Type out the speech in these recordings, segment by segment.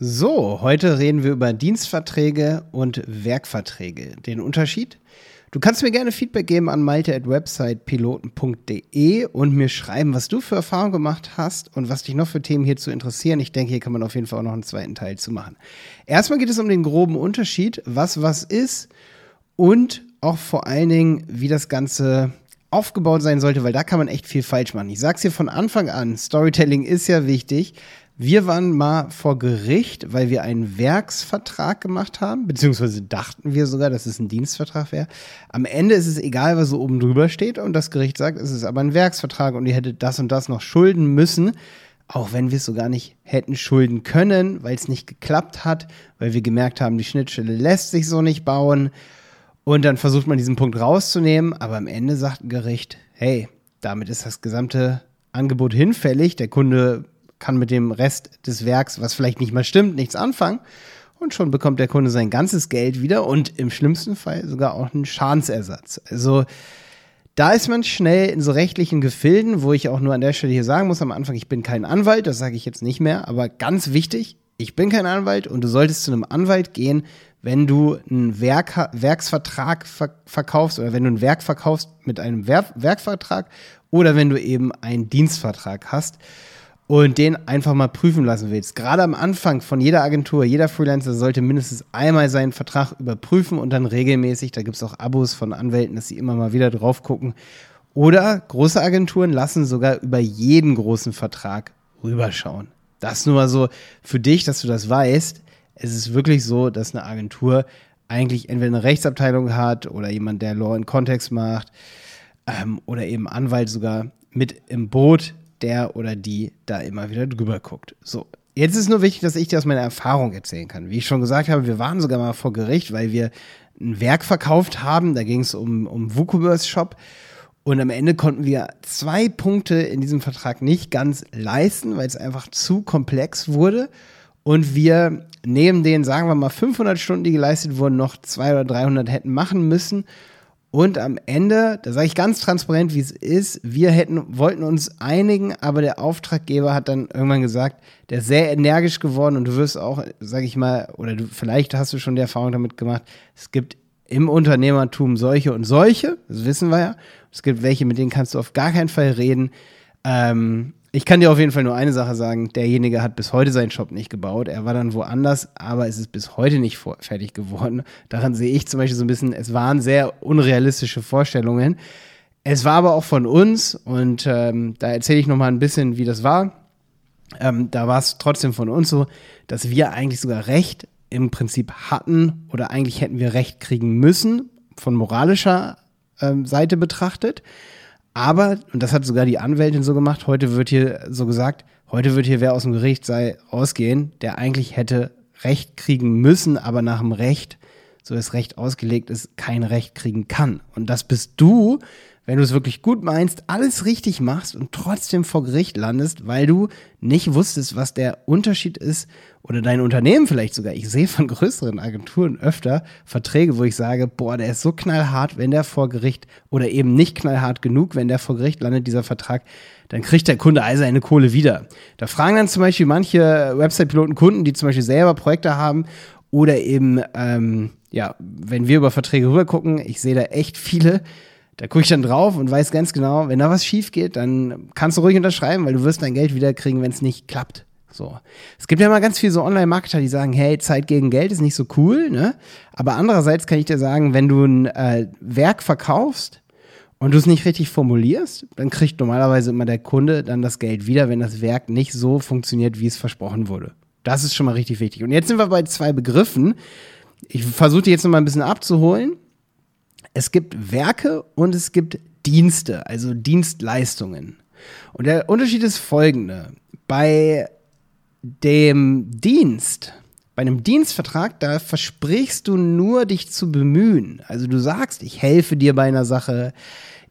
So, heute reden wir über Dienstverträge und Werkverträge. Den Unterschied? Du kannst mir gerne Feedback geben an malte.websitepiloten.de und mir schreiben, was du für Erfahrungen gemacht hast und was dich noch für Themen hierzu interessieren. Ich denke, hier kann man auf jeden Fall auch noch einen zweiten Teil zu machen. Erstmal geht es um den groben Unterschied, was was ist und auch vor allen Dingen, wie das Ganze aufgebaut sein sollte, weil da kann man echt viel falsch machen. Ich sag's hier von Anfang an, Storytelling ist ja wichtig, wir waren mal vor Gericht, weil wir einen Werksvertrag gemacht haben, beziehungsweise dachten wir sogar, dass es ein Dienstvertrag wäre. Am Ende ist es egal, was so oben drüber steht und das Gericht sagt, es ist aber ein Werksvertrag und ihr hättet das und das noch schulden müssen, auch wenn wir es sogar nicht hätten schulden können, weil es nicht geklappt hat, weil wir gemerkt haben, die Schnittstelle lässt sich so nicht bauen. Und dann versucht man diesen Punkt rauszunehmen, aber am Ende sagt ein Gericht, hey, damit ist das gesamte Angebot hinfällig. Der Kunde kann mit dem Rest des Werks, was vielleicht nicht mal stimmt, nichts anfangen. Und schon bekommt der Kunde sein ganzes Geld wieder und im schlimmsten Fall sogar auch einen Schadensersatz. Also da ist man schnell in so rechtlichen Gefilden, wo ich auch nur an der Stelle hier sagen muss am Anfang, ich bin kein Anwalt, das sage ich jetzt nicht mehr, aber ganz wichtig, ich bin kein Anwalt und du solltest zu einem Anwalt gehen, wenn du einen Werk, Werksvertrag ver verkaufst oder wenn du ein Werk verkaufst mit einem Wer Werkvertrag oder wenn du eben einen Dienstvertrag hast und den einfach mal prüfen lassen willst. Gerade am Anfang von jeder Agentur, jeder Freelancer sollte mindestens einmal seinen Vertrag überprüfen und dann regelmäßig, da gibt es auch Abos von Anwälten, dass sie immer mal wieder drauf gucken. Oder große Agenturen lassen sogar über jeden großen Vertrag rüberschauen. Das nur mal so für dich, dass du das weißt. Es ist wirklich so, dass eine Agentur eigentlich entweder eine Rechtsabteilung hat oder jemand, der Law in Kontext macht ähm, oder eben Anwalt sogar mit im Boot, der oder die da immer wieder drüber guckt. So, jetzt ist nur wichtig, dass ich dir aus meiner Erfahrung erzählen kann. Wie ich schon gesagt habe, wir waren sogar mal vor Gericht, weil wir ein Werk verkauft haben. Da ging es um, um WooCommerce Shop. Und am Ende konnten wir zwei Punkte in diesem Vertrag nicht ganz leisten, weil es einfach zu komplex wurde. Und wir neben den, sagen wir mal, 500 Stunden, die geleistet wurden, noch 200 oder 300 hätten machen müssen. Und am Ende, da sage ich ganz transparent, wie es ist, wir hätten, wollten uns einigen, aber der Auftraggeber hat dann irgendwann gesagt, der ist sehr energisch geworden und du wirst auch, sage ich mal, oder du, vielleicht hast du schon die Erfahrung damit gemacht, es gibt im Unternehmertum solche und solche, das wissen wir ja. Es gibt welche, mit denen kannst du auf gar keinen Fall reden. Ähm, ich kann dir auf jeden Fall nur eine Sache sagen. Derjenige hat bis heute seinen Shop nicht gebaut. Er war dann woanders, aber es ist bis heute nicht fertig geworden. Daran sehe ich zum Beispiel so ein bisschen, es waren sehr unrealistische Vorstellungen. Es war aber auch von uns und ähm, da erzähle ich noch mal ein bisschen, wie das war. Ähm, da war es trotzdem von uns so, dass wir eigentlich sogar Recht im Prinzip hatten oder eigentlich hätten wir Recht kriegen müssen, von moralischer ähm, Seite betrachtet. Aber, und das hat sogar die Anwältin so gemacht, heute wird hier so gesagt, heute wird hier wer aus dem Gericht sei ausgehen, der eigentlich hätte Recht kriegen müssen, aber nach dem Recht, so das Recht ausgelegt ist, kein Recht kriegen kann. Und das bist du, wenn du es wirklich gut meinst, alles richtig machst und trotzdem vor Gericht landest, weil du nicht wusstest, was der Unterschied ist oder dein Unternehmen vielleicht sogar. Ich sehe von größeren Agenturen öfter Verträge, wo ich sage, boah, der ist so knallhart, wenn der vor Gericht oder eben nicht knallhart genug, wenn der vor Gericht landet, dieser Vertrag, dann kriegt der Kunde all seine Kohle wieder. Da fragen dann zum Beispiel manche Website-Piloten Kunden, die zum Beispiel selber Projekte haben oder eben, ähm, ja, wenn wir über Verträge rübergucken, ich sehe da echt viele, da gucke ich dann drauf und weiß ganz genau, wenn da was schief geht, dann kannst du ruhig unterschreiben, weil du wirst dein Geld wiederkriegen, wenn es nicht klappt. So. Es gibt ja mal ganz viele so Online-Marketer, die sagen, hey, Zeit gegen Geld ist nicht so cool, ne? Aber andererseits kann ich dir sagen, wenn du ein äh, Werk verkaufst und du es nicht richtig formulierst, dann kriegt normalerweise immer der Kunde dann das Geld wieder, wenn das Werk nicht so funktioniert, wie es versprochen wurde. Das ist schon mal richtig wichtig. Und jetzt sind wir bei zwei Begriffen. Ich versuche die jetzt noch mal ein bisschen abzuholen es gibt Werke und es gibt Dienste, also Dienstleistungen. Und der Unterschied ist folgende. Bei dem Dienst, bei einem Dienstvertrag, da versprichst du nur, dich zu bemühen. Also du sagst, ich helfe dir bei einer Sache,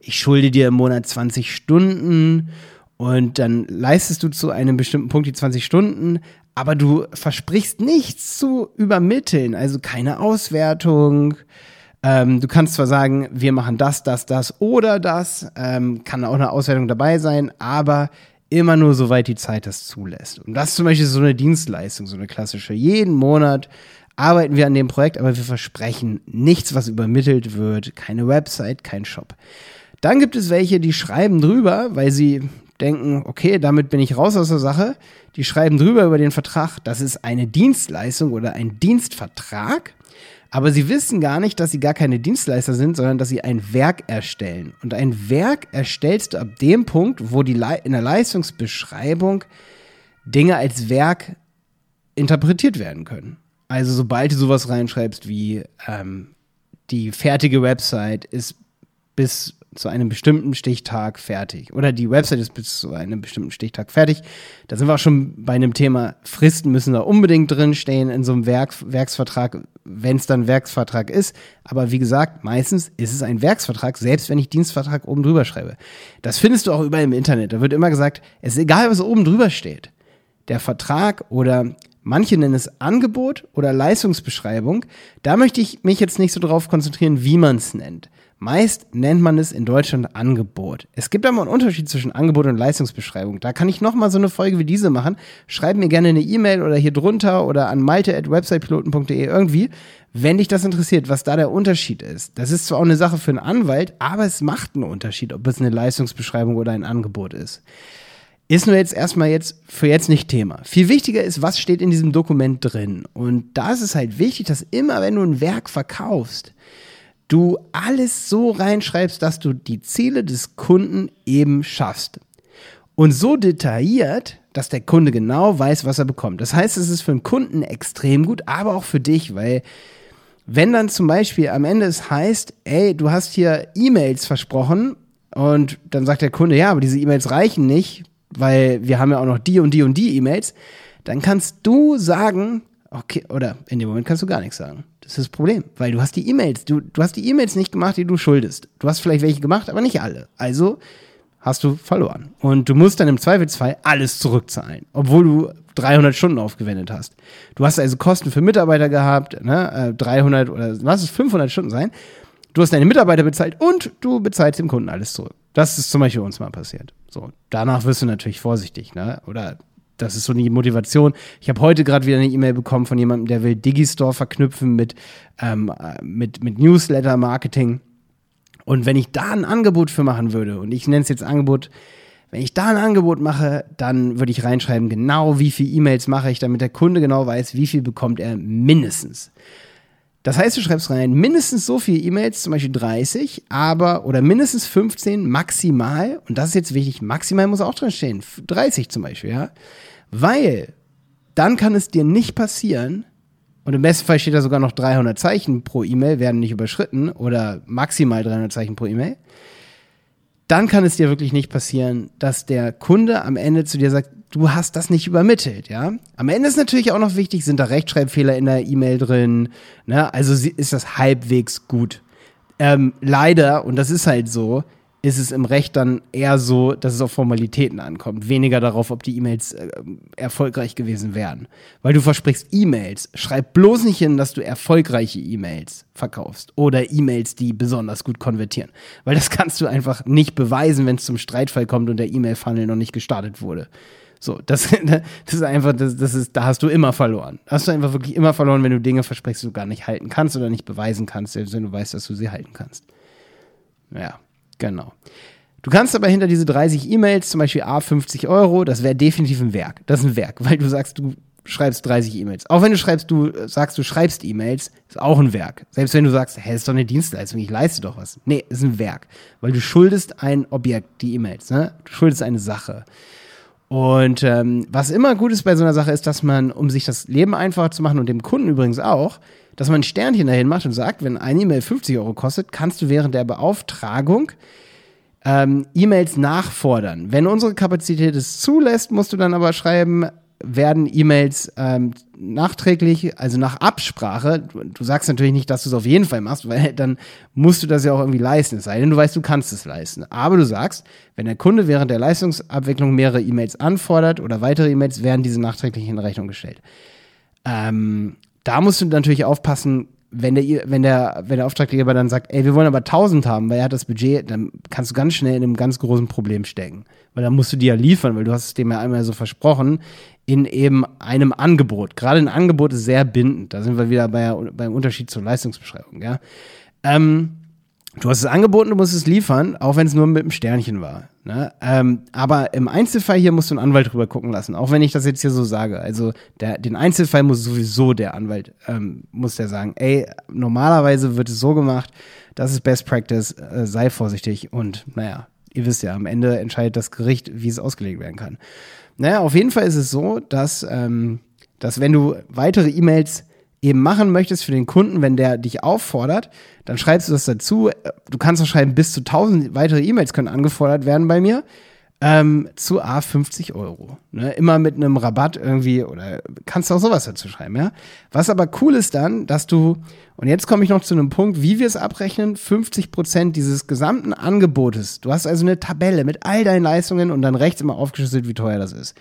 ich schulde dir im Monat 20 Stunden und dann leistest du zu einem bestimmten Punkt die 20 Stunden, aber du versprichst nichts zu übermitteln, also keine Auswertung, ähm, du kannst zwar sagen, wir machen das, das, das oder das, ähm, kann auch eine Auswertung dabei sein, aber immer nur soweit die Zeit das zulässt. Und das ist zum Beispiel so eine Dienstleistung, so eine klassische. Jeden Monat arbeiten wir an dem Projekt, aber wir versprechen nichts, was übermittelt wird, keine Website, kein Shop. Dann gibt es welche, die schreiben drüber, weil sie denken, okay, damit bin ich raus aus der Sache. Die schreiben drüber über den Vertrag, das ist eine Dienstleistung oder ein Dienstvertrag. Aber sie wissen gar nicht, dass sie gar keine Dienstleister sind, sondern dass sie ein Werk erstellen. Und ein Werk erstellst du ab dem Punkt, wo die Le in der Leistungsbeschreibung Dinge als Werk interpretiert werden können. Also sobald du sowas reinschreibst wie ähm, die fertige Website ist bis zu einem bestimmten Stichtag fertig. Oder die Website ist bis zu einem bestimmten Stichtag fertig. Da sind wir auch schon bei einem Thema, Fristen müssen da unbedingt drinstehen in so einem Werk, Werksvertrag, wenn es dann Werksvertrag ist. Aber wie gesagt, meistens ist es ein Werksvertrag, selbst wenn ich Dienstvertrag oben drüber schreibe. Das findest du auch überall im Internet. Da wird immer gesagt, es ist egal, was oben drüber steht. Der Vertrag oder Manche nennen es Angebot oder Leistungsbeschreibung. Da möchte ich mich jetzt nicht so drauf konzentrieren, wie man es nennt. Meist nennt man es in Deutschland Angebot. Es gibt aber einen Unterschied zwischen Angebot und Leistungsbeschreibung. Da kann ich nochmal so eine Folge wie diese machen. Schreib mir gerne eine E-Mail oder hier drunter oder an malte.websitepiloten.de irgendwie, wenn dich das interessiert, was da der Unterschied ist. Das ist zwar auch eine Sache für einen Anwalt, aber es macht einen Unterschied, ob es eine Leistungsbeschreibung oder ein Angebot ist. Ist nur jetzt erstmal jetzt für jetzt nicht Thema. Viel wichtiger ist, was steht in diesem Dokument drin. Und da ist es halt wichtig, dass immer, wenn du ein Werk verkaufst, du alles so reinschreibst, dass du die Ziele des Kunden eben schaffst. Und so detailliert, dass der Kunde genau weiß, was er bekommt. Das heißt, es ist für den Kunden extrem gut, aber auch für dich, weil wenn dann zum Beispiel am Ende es heißt, ey, du hast hier E-Mails versprochen und dann sagt der Kunde, ja, aber diese E-Mails reichen nicht, weil wir haben ja auch noch die und die und die E-Mails, dann kannst du sagen, okay, oder in dem Moment kannst du gar nichts sagen. Das ist das Problem, weil du hast die E-Mails, du, du hast die E-Mails nicht gemacht, die du schuldest. Du hast vielleicht welche gemacht, aber nicht alle. Also hast du verloren. Und du musst dann im Zweifelsfall alles zurückzahlen, obwohl du 300 Stunden aufgewendet hast. Du hast also Kosten für Mitarbeiter gehabt, ne, 300 äh, oder lass es 500 Stunden sein. Du hast deine Mitarbeiter bezahlt und du bezahlst dem Kunden alles zurück. Das ist zum Beispiel uns mal passiert. So, danach wirst du natürlich vorsichtig, ne? Oder das ist so eine Motivation. Ich habe heute gerade wieder eine E-Mail bekommen von jemandem, der will Digistore verknüpfen mit, ähm, mit, mit Newsletter-Marketing. Und wenn ich da ein Angebot für machen würde, und ich nenne es jetzt Angebot, wenn ich da ein Angebot mache, dann würde ich reinschreiben, genau wie viele E-Mails mache ich, damit der Kunde genau weiß, wie viel bekommt er mindestens. Das heißt, du schreibst rein, mindestens so viele E-Mails, zum Beispiel 30, aber, oder mindestens 15 maximal, und das ist jetzt wichtig, maximal muss auch drin stehen, 30 zum Beispiel, ja. Weil dann kann es dir nicht passieren, und im besten Fall steht da sogar noch 300 Zeichen pro E-Mail, werden nicht überschritten oder maximal 300 Zeichen pro E-Mail. Dann kann es dir wirklich nicht passieren, dass der Kunde am Ende zu dir sagt, du hast das nicht übermittelt, ja. Am Ende ist natürlich auch noch wichtig, sind da Rechtschreibfehler in der E-Mail drin, ne? Also ist das halbwegs gut. Ähm, leider, und das ist halt so, ist es im Recht dann eher so, dass es auf Formalitäten ankommt, weniger darauf, ob die E-Mails äh, erfolgreich gewesen wären. Weil du versprichst E-Mails, schreib bloß nicht hin, dass du erfolgreiche E-Mails verkaufst oder E-Mails, die besonders gut konvertieren. Weil das kannst du einfach nicht beweisen, wenn es zum Streitfall kommt und der E-Mail-Funnel noch nicht gestartet wurde. So, das, das ist einfach, das, das ist, da hast du immer verloren. Hast du einfach wirklich immer verloren, wenn du Dinge versprichst, die du gar nicht halten kannst oder nicht beweisen kannst, selbst wenn du weißt, dass du sie halten kannst. Ja. Genau. Du kannst aber hinter diese 30 E-Mails, zum Beispiel A 50 Euro, das wäre definitiv ein Werk. Das ist ein Werk, weil du sagst, du schreibst 30 E-Mails. Auch wenn du schreibst, du sagst, du schreibst E-Mails, ist auch ein Werk. Selbst wenn du sagst, hä, ist doch eine Dienstleistung, ich leiste doch was. Nee, ist ein Werk. Weil du schuldest ein Objekt, die E-Mails, ne? Du schuldest eine Sache. Und ähm, was immer gut ist bei so einer Sache ist, dass man, um sich das Leben einfacher zu machen und dem Kunden übrigens auch, dass man ein Sternchen dahin macht und sagt, wenn eine E-Mail 50 Euro kostet, kannst du während der Beauftragung ähm, E-Mails nachfordern. Wenn unsere Kapazität es zulässt, musst du dann aber schreiben, werden E-Mails ähm, nachträglich, also nach Absprache, du, du sagst natürlich nicht, dass du es auf jeden Fall machst, weil dann musst du das ja auch irgendwie leisten, es sei denn, du weißt, du kannst es leisten. Aber du sagst, wenn der Kunde während der Leistungsabwicklung mehrere E-Mails anfordert oder weitere E-Mails, werden diese nachträglich in Rechnung gestellt. Ähm, da musst du natürlich aufpassen, wenn der, wenn der, wenn der Auftraggeber dann sagt, ey, wir wollen aber 1000 haben, weil er hat das Budget, dann kannst du ganz schnell in einem ganz großen Problem stecken. Weil dann musst du die ja liefern, weil du hast es dem ja einmal so versprochen, in eben einem Angebot. Gerade ein Angebot ist sehr bindend. Da sind wir wieder bei, beim Unterschied zur Leistungsbeschreibung, ja. Ähm, Du hast es angeboten, du musst es liefern, auch wenn es nur mit einem Sternchen war. Ne? Ähm, aber im Einzelfall hier musst du einen Anwalt drüber gucken lassen, auch wenn ich das jetzt hier so sage. Also der, den Einzelfall muss sowieso der Anwalt, ähm, muss der sagen, ey, normalerweise wird es so gemacht, das ist Best Practice, äh, sei vorsichtig und naja, ihr wisst ja, am Ende entscheidet das Gericht, wie es ausgelegt werden kann. Naja, auf jeden Fall ist es so, dass, ähm, dass wenn du weitere E-Mails eben machen möchtest für den Kunden, wenn der dich auffordert, dann schreibst du das dazu. Du kannst auch schreiben, bis zu 1000 weitere E-Mails können angefordert werden bei mir. Ähm, zu A 50 Euro. Ne? Immer mit einem Rabatt irgendwie oder kannst auch sowas dazu schreiben, ja. Was aber cool ist dann, dass du, und jetzt komme ich noch zu einem Punkt, wie wir es abrechnen, 50 Prozent dieses gesamten Angebotes. Du hast also eine Tabelle mit all deinen Leistungen und dann rechts immer aufgeschlüsselt, wie teuer das ist.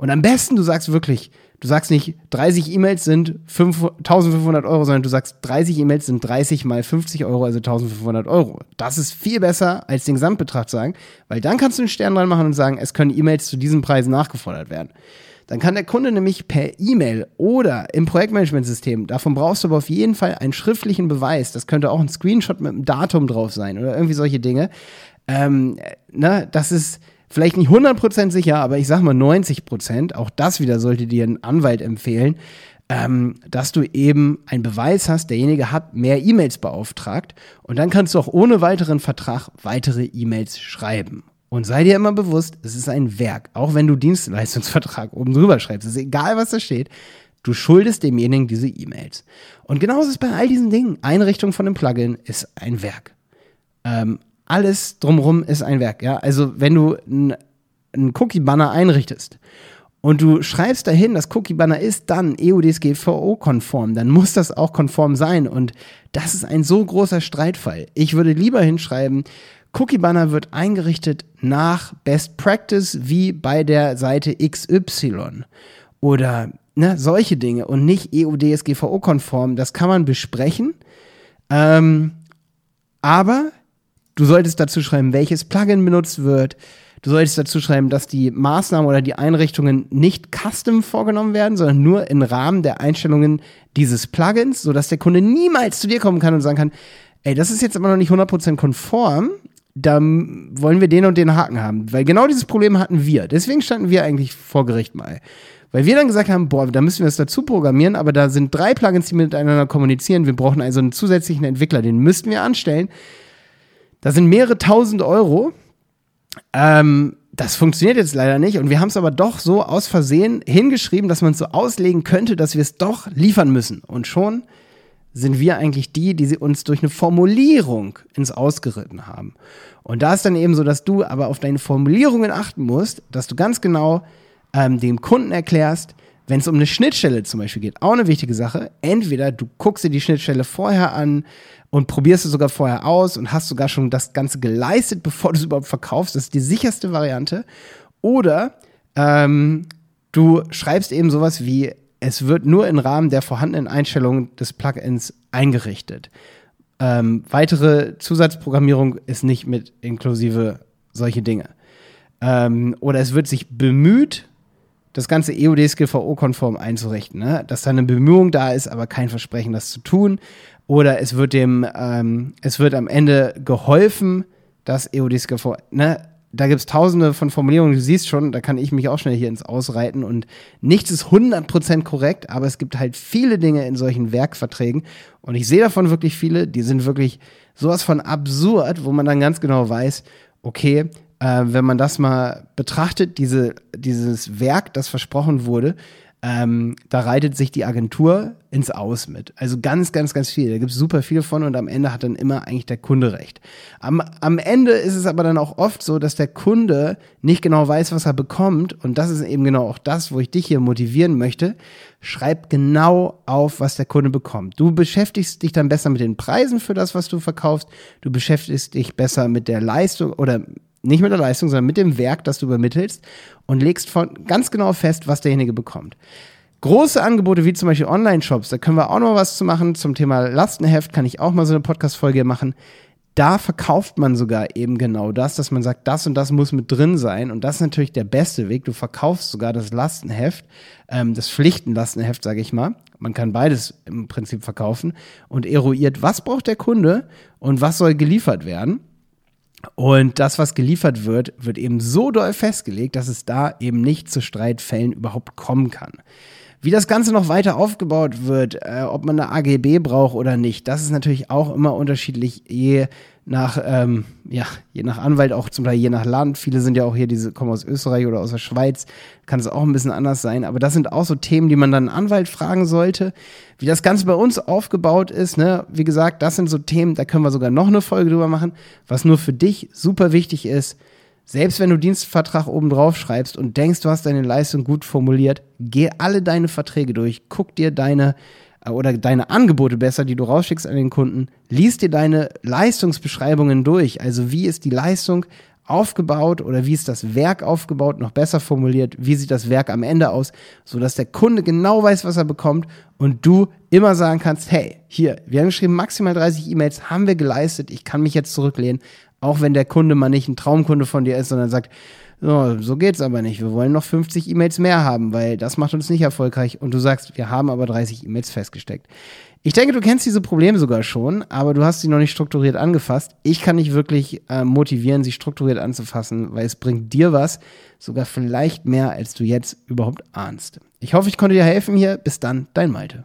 Und am besten, du sagst wirklich, Du sagst nicht, 30 E-Mails sind 5, 1500 Euro, sondern du sagst, 30 E-Mails sind 30 mal 50 Euro, also 1500 Euro. Das ist viel besser, als den Gesamtbetrag zu sagen, weil dann kannst du einen Stern dran machen und sagen, es können E-Mails zu diesem Preis nachgefordert werden. Dann kann der Kunde nämlich per E-Mail oder im Projektmanagementsystem, davon brauchst du aber auf jeden Fall einen schriftlichen Beweis. Das könnte auch ein Screenshot mit einem Datum drauf sein oder irgendwie solche Dinge. Ähm, ne, das ist, vielleicht nicht 100% sicher, aber ich sag mal 90%, auch das wieder sollte dir ein Anwalt empfehlen, ähm, dass du eben einen Beweis hast, derjenige hat mehr E-Mails beauftragt und dann kannst du auch ohne weiteren Vertrag weitere E-Mails schreiben. Und sei dir immer bewusst, es ist ein Werk. Auch wenn du Dienstleistungsvertrag oben drüber schreibst, ist egal, was da steht. Du schuldest demjenigen diese E-Mails. Und genauso ist es bei all diesen Dingen. Einrichtung von einem Plugin ist ein Werk. Ähm, alles drumherum ist ein Werk. Ja? Also wenn du einen Cookie-Banner einrichtest und du schreibst dahin, dass Cookie-Banner ist dann EUDSGVO-konform, dann muss das auch konform sein. Und das ist ein so großer Streitfall. Ich würde lieber hinschreiben, Cookie-Banner wird eingerichtet nach Best Practice wie bei der Seite XY. Oder ne, solche Dinge und nicht EU-DSGVO-konform. Das kann man besprechen. Ähm, aber Du solltest dazu schreiben, welches Plugin benutzt wird. Du solltest dazu schreiben, dass die Maßnahmen oder die Einrichtungen nicht custom vorgenommen werden, sondern nur im Rahmen der Einstellungen dieses Plugins, sodass der Kunde niemals zu dir kommen kann und sagen kann, ey, das ist jetzt aber noch nicht 100% konform, da wollen wir den und den Haken haben. Weil genau dieses Problem hatten wir. Deswegen standen wir eigentlich vor Gericht mal. Weil wir dann gesagt haben, boah, da müssen wir das dazu programmieren, aber da sind drei Plugins, die miteinander kommunizieren. Wir brauchen also einen zusätzlichen Entwickler, den müssten wir anstellen. Da sind mehrere tausend Euro. Ähm, das funktioniert jetzt leider nicht und wir haben es aber doch so aus Versehen hingeschrieben, dass man es so auslegen könnte, dass wir es doch liefern müssen. Und schon sind wir eigentlich die, die sie uns durch eine Formulierung ins Ausgeritten haben. Und da ist dann eben so, dass du aber auf deine Formulierungen achten musst, dass du ganz genau ähm, dem Kunden erklärst, wenn es um eine Schnittstelle zum Beispiel geht, auch eine wichtige Sache. Entweder du guckst dir die Schnittstelle vorher an und probierst es sogar vorher aus und hast sogar schon das Ganze geleistet, bevor du es überhaupt verkaufst. Das ist die sicherste Variante. Oder ähm, du schreibst eben sowas wie, es wird nur im Rahmen der vorhandenen Einstellungen des Plugins eingerichtet. Ähm, weitere Zusatzprogrammierung ist nicht mit inklusive solche Dinge. Ähm, oder es wird sich bemüht, das ganze EOD-SKVO-konform einzurichten, ne? dass da eine Bemühung da ist, aber kein Versprechen, das zu tun. Oder es wird dem, ähm, es wird am Ende geholfen, das EOD-SKVO, ne? Da gibt es tausende von Formulierungen, du siehst schon, da kann ich mich auch schnell hier ins Ausreiten und nichts ist 100% korrekt, aber es gibt halt viele Dinge in solchen Werkverträgen und ich sehe davon wirklich viele, die sind wirklich sowas von absurd, wo man dann ganz genau weiß, okay, äh, wenn man das mal betrachtet, diese, dieses Werk, das versprochen wurde, ähm, da reitet sich die Agentur ins Aus mit. Also ganz, ganz, ganz viel. Da gibt es super viel von und am Ende hat dann immer eigentlich der Kunde recht. Am, am Ende ist es aber dann auch oft so, dass der Kunde nicht genau weiß, was er bekommt. Und das ist eben genau auch das, wo ich dich hier motivieren möchte. Schreib genau auf, was der Kunde bekommt. Du beschäftigst dich dann besser mit den Preisen für das, was du verkaufst. Du beschäftigst dich besser mit der Leistung oder nicht mit der Leistung, sondern mit dem Werk, das du übermittelst und legst von ganz genau fest, was derjenige bekommt. Große Angebote wie zum Beispiel Online-Shops, da können wir auch noch was zu machen. Zum Thema Lastenheft kann ich auch mal so eine Podcast-Folge machen. Da verkauft man sogar eben genau das, dass man sagt, das und das muss mit drin sein. Und das ist natürlich der beste Weg. Du verkaufst sogar das Lastenheft, ähm, das Pflichtenlastenheft, sage ich mal. Man kann beides im Prinzip verkaufen und eruiert, was braucht der Kunde und was soll geliefert werden. Und das, was geliefert wird, wird eben so doll festgelegt, dass es da eben nicht zu Streitfällen überhaupt kommen kann. Wie das Ganze noch weiter aufgebaut wird, äh, ob man eine AGB braucht oder nicht, das ist natürlich auch immer unterschiedlich, je nach, ähm, ja, je nach Anwalt, auch zum Teil je nach Land. Viele sind ja auch hier, diese kommen aus Österreich oder aus der Schweiz, kann es auch ein bisschen anders sein. Aber das sind auch so Themen, die man dann einen Anwalt fragen sollte. Wie das Ganze bei uns aufgebaut ist, ne, wie gesagt, das sind so Themen, da können wir sogar noch eine Folge drüber machen. Was nur für dich super wichtig ist, selbst wenn du Dienstvertrag oben drauf schreibst und denkst, du hast deine Leistung gut formuliert, geh alle deine Verträge durch, guck dir deine oder deine Angebote besser, die du rausschickst an den Kunden, lies dir deine Leistungsbeschreibungen durch. Also wie ist die Leistung aufgebaut oder wie ist das Werk aufgebaut, noch besser formuliert, wie sieht das Werk am Ende aus, so dass der Kunde genau weiß, was er bekommt und du immer sagen kannst, hey, hier, wir haben geschrieben, maximal 30 E-Mails haben wir geleistet, ich kann mich jetzt zurücklehnen, auch wenn der Kunde mal nicht ein Traumkunde von dir ist, sondern sagt, so, so geht's aber nicht. Wir wollen noch 50 E-Mails mehr haben, weil das macht uns nicht erfolgreich. Und du sagst, wir haben aber 30 E-Mails festgesteckt. Ich denke, du kennst diese Probleme sogar schon, aber du hast sie noch nicht strukturiert angefasst. Ich kann dich wirklich äh, motivieren, sie strukturiert anzufassen, weil es bringt dir was, sogar vielleicht mehr, als du jetzt überhaupt ahnst. Ich hoffe, ich konnte dir helfen hier. Bis dann, dein Malte.